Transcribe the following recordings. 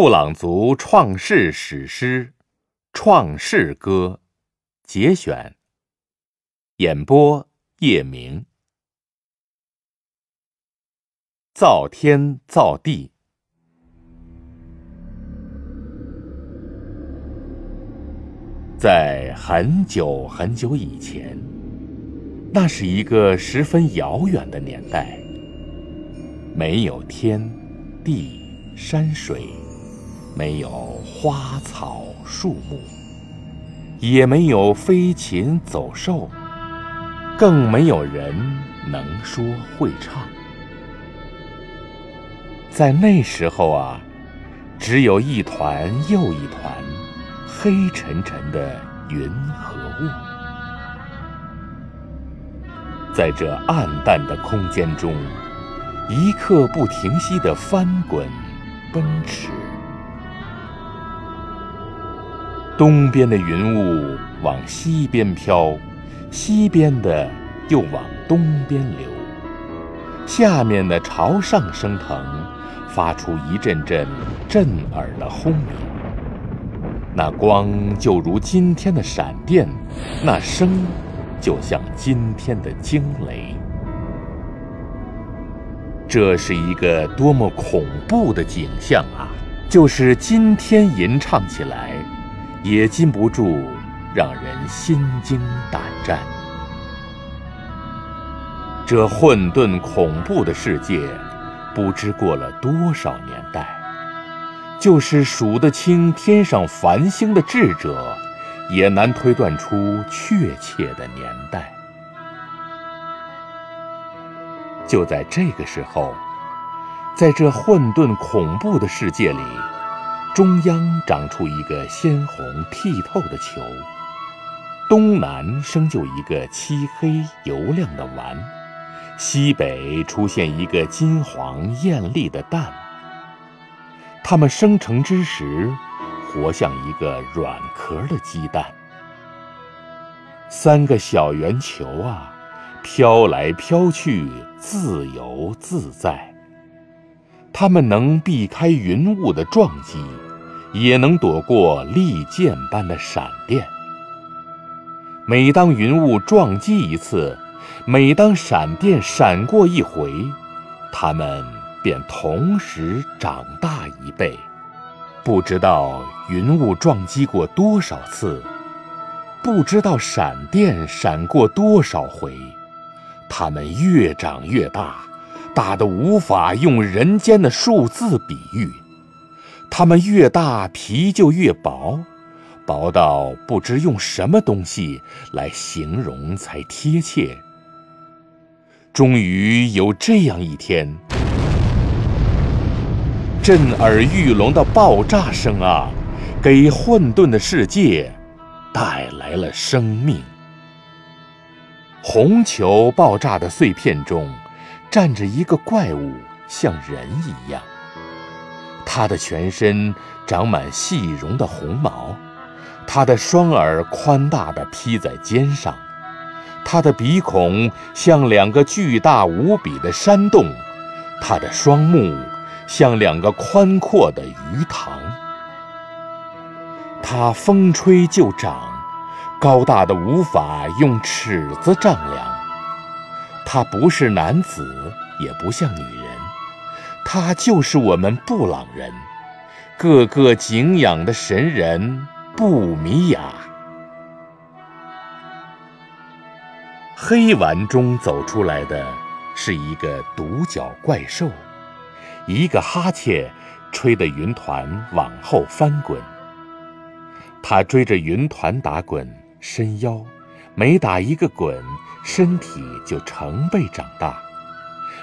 布朗族创世史诗《创世歌》节选，演播叶明。造天造地，在很久很久以前，那是一个十分遥远的年代，没有天地山水。没有花草树木，也没有飞禽走兽，更没有人能说会唱。在那时候啊，只有一团又一团黑沉沉的云和雾，在这暗淡的空间中，一刻不停息的翻滚、奔驰。东边的云雾往西边飘，西边的又往东边流。下面的朝上升腾，发出一阵阵震耳的轰鸣。那光就如今天的闪电，那声就像今天的惊雷。这是一个多么恐怖的景象啊！就是今天吟唱起来。也禁不住让人心惊胆战。这混沌恐怖的世界，不知过了多少年代，就是数得清天上繁星的智者，也难推断出确切的年代。就在这个时候，在这混沌恐怖的世界里。中央长出一个鲜红剔透的球，东南生就一个漆黑油亮的丸，西北出现一个金黄艳丽的蛋。它们生成之时，活像一个软壳的鸡蛋。三个小圆球啊，飘来飘去，自由自在。它们能避开云雾的撞击。也能躲过利剑般的闪电。每当云雾撞击一次，每当闪电闪过一回，它们便同时长大一倍。不知道云雾撞击过多少次，不知道闪电闪过多少回，它们越长越大，大得无法用人间的数字比喻。它们越大，皮就越薄，薄到不知用什么东西来形容才贴切。终于有这样一天，震耳欲聋的爆炸声啊，给混沌的世界带来了生命。红球爆炸的碎片中，站着一个怪物，像人一样。它的全身长满细绒的红毛，它的双耳宽大的披在肩上，它的鼻孔像两个巨大无比的山洞，它的双目像两个宽阔的鱼塘。它风吹就长，高大的无法用尺子丈量。它不是男子，也不像女人。他就是我们布朗人，个个敬仰的神人布米亚。黑丸中走出来的是一个独角怪兽，一个哈欠吹得云团往后翻滚。他追着云团打滚，伸腰，每打一个滚，身体就成倍长大。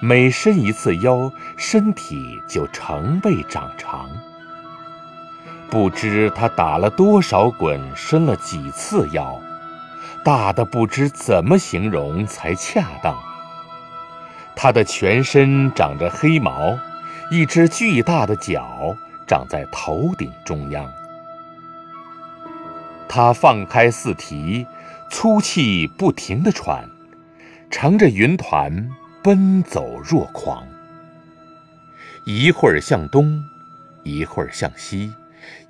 每伸一次腰，身体就成倍长长。不知他打了多少滚，伸了几次腰，大的不知怎么形容才恰当。他的全身长着黑毛，一只巨大的角长在头顶中央。他放开四蹄，粗气不停地喘，乘着云团奔走若狂。一会儿向东，一会儿向西。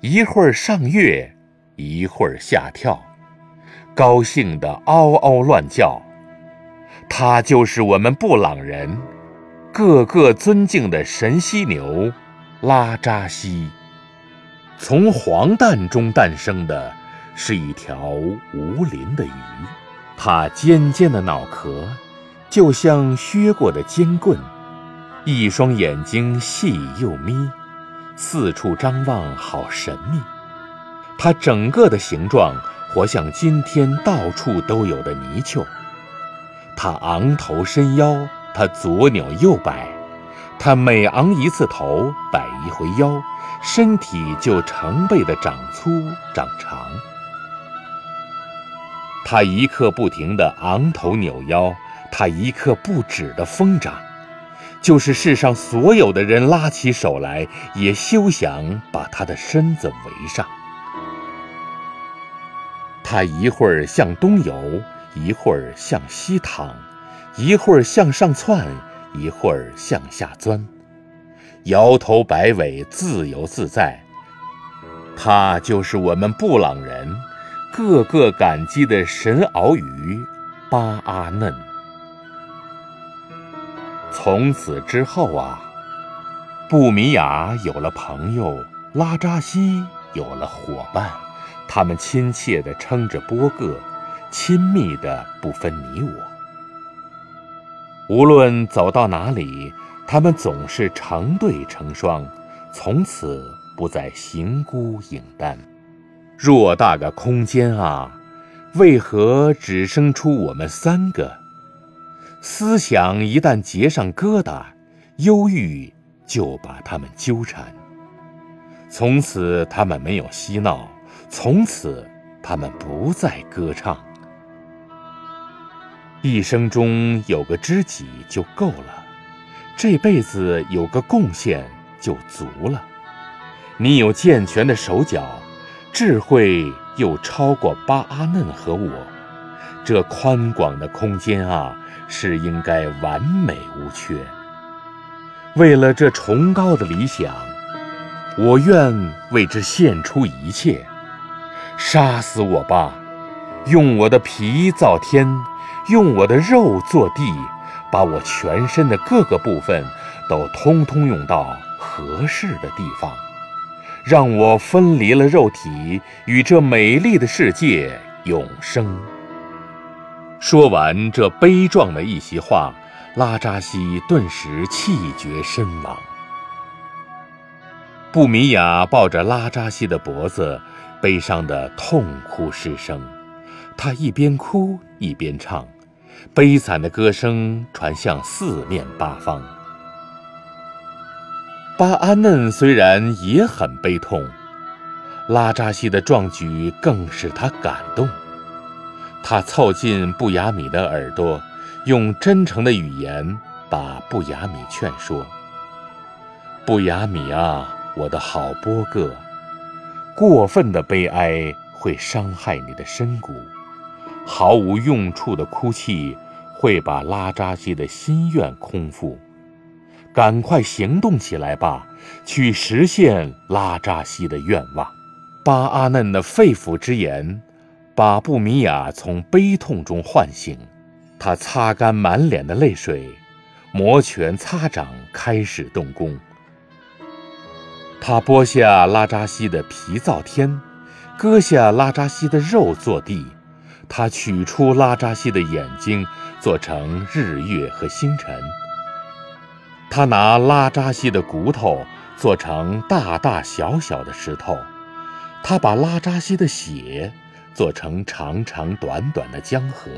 一会儿上跃，一会儿下跳，高兴地嗷嗷乱叫。他就是我们布朗人，个个尊敬的神犀牛拉扎西。从黄蛋中诞生的，是一条无鳞的鱼。它尖尖的脑壳，就像削过的尖棍，一双眼睛细又眯。四处张望，好神秘。它整个的形状，活像今天到处都有的泥鳅。它昂头伸腰，它左扭右摆，它每昂一次头，摆一回腰，身体就成倍的长粗长长。它一刻不停地昂头扭腰，它一刻不止的疯长。就是世上所有的人拉起手来，也休想把他的身子围上。他一会儿向东游，一会儿向西躺，一会儿向上窜，一会儿向下钻，摇头摆尾，自由自在。他就是我们布朗人个个感激的神鳌鱼巴阿嫩。从此之后啊，布米亚有了朋友，拉扎西有了伙伴，他们亲切地称着波个，亲密的不分你我。无论走到哪里，他们总是成对成双，从此不再形孤影单。偌大个空间啊，为何只生出我们三个？思想一旦结上疙瘩，忧郁就把他们纠缠。从此他们没有嬉闹，从此他们不再歌唱。一生中有个知己就够了，这辈子有个贡献就足了。你有健全的手脚，智慧又超过巴阿嫩和我，这宽广的空间啊！是应该完美无缺。为了这崇高的理想，我愿为之献出一切。杀死我吧，用我的皮造天，用我的肉做地，把我全身的各个部分都通通用到合适的地方，让我分离了肉体，与这美丽的世界永生。说完这悲壮的一席话，拉扎西顿时气绝身亡。布米亚抱着拉扎西的脖子，悲伤的痛哭失声。他一边哭一边唱，悲惨的歌声传向四面八方。巴安嫩虽然也很悲痛，拉扎西的壮举更使他感动。他凑近布雅米的耳朵，用真诚的语言把布雅米劝说：“布雅米啊，我的好波哥，过分的悲哀会伤害你的身骨，毫无用处的哭泣会把拉扎西的心愿空腹。赶快行动起来吧，去实现拉扎西的愿望。”巴阿嫩的肺腑之言。把布米亚从悲痛中唤醒，他擦干满脸的泪水，摩拳擦掌，开始动工。他剥下拉扎西的皮造天，割下拉扎西的肉做地。他取出拉扎西的眼睛，做成日月和星辰。他拿拉扎西的骨头做成大大小小的石头。他把拉扎西的血。做成长长短短的江河。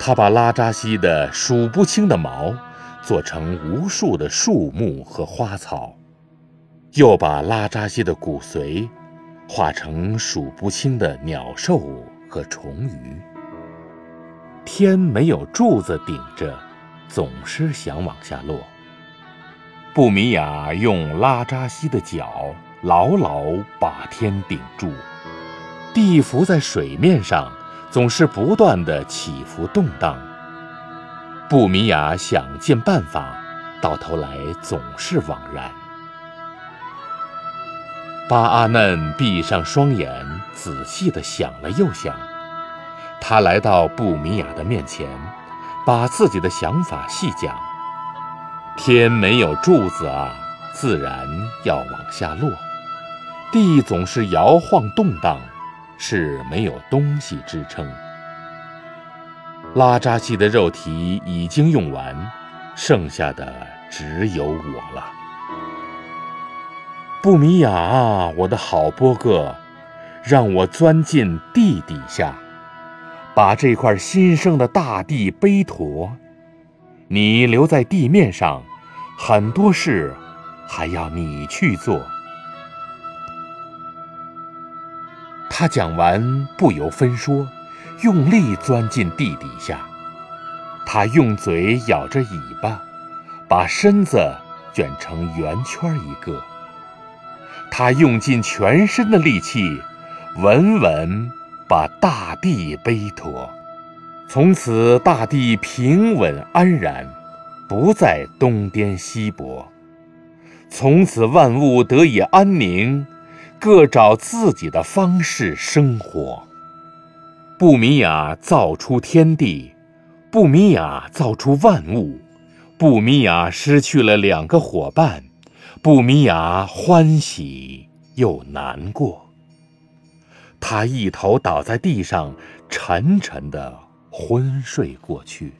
他把拉扎西的数不清的毛做成无数的树木和花草，又把拉扎西的骨髓化成数不清的鸟兽和虫鱼。天没有柱子顶着，总是想往下落。布米亚用拉扎西的脚牢牢把天顶住，地浮在水面上，总是不断的起伏动荡。布米亚想尽办法，到头来总是枉然。巴阿嫩闭上双眼，仔细地想了又想。他来到布米亚的面前，把自己的想法细讲：“天没有柱子啊，自然要往下落；地总是摇晃动荡，是没有东西支撑。拉扎西的肉体已经用完，剩下的只有我了。”布米亚，我的好波哥，让我钻进地底下，把这块新生的大地背驮。你留在地面上，很多事还要你去做。他讲完，不由分说，用力钻进地底下。他用嘴咬着尾巴，把身子卷成圆圈一个。他用尽全身的力气，稳稳把大地背驮。从此，大地平稳安然，不再东颠西簸。从此，万物得以安宁，各找自己的方式生活。布米亚造出天地，布米亚造出万物，布米亚失去了两个伙伴。布米亚欢喜又难过，他一头倒在地上，沉沉的昏睡过去。